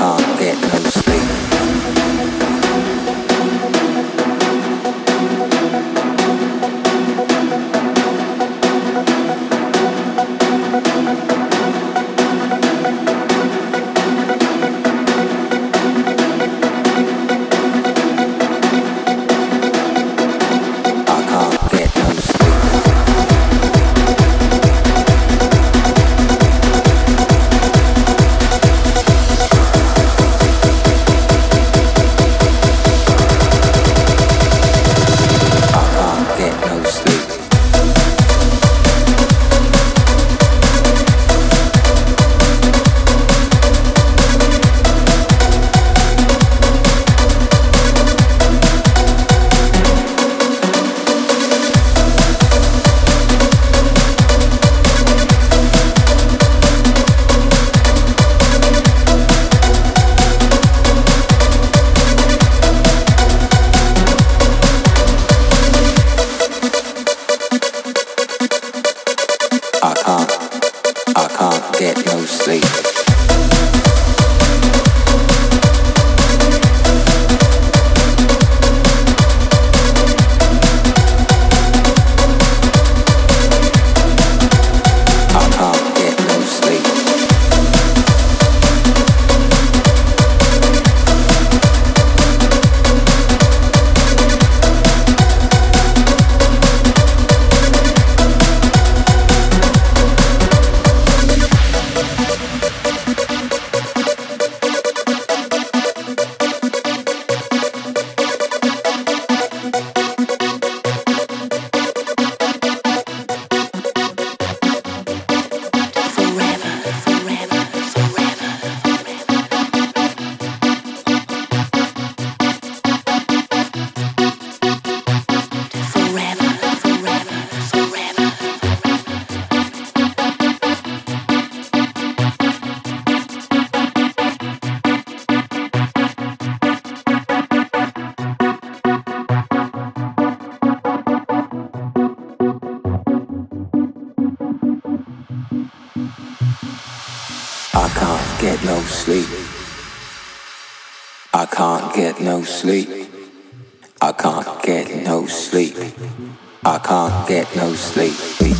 target. get no sleep. I can't get no sleep. I can't get no sleep. I can't get no sleep.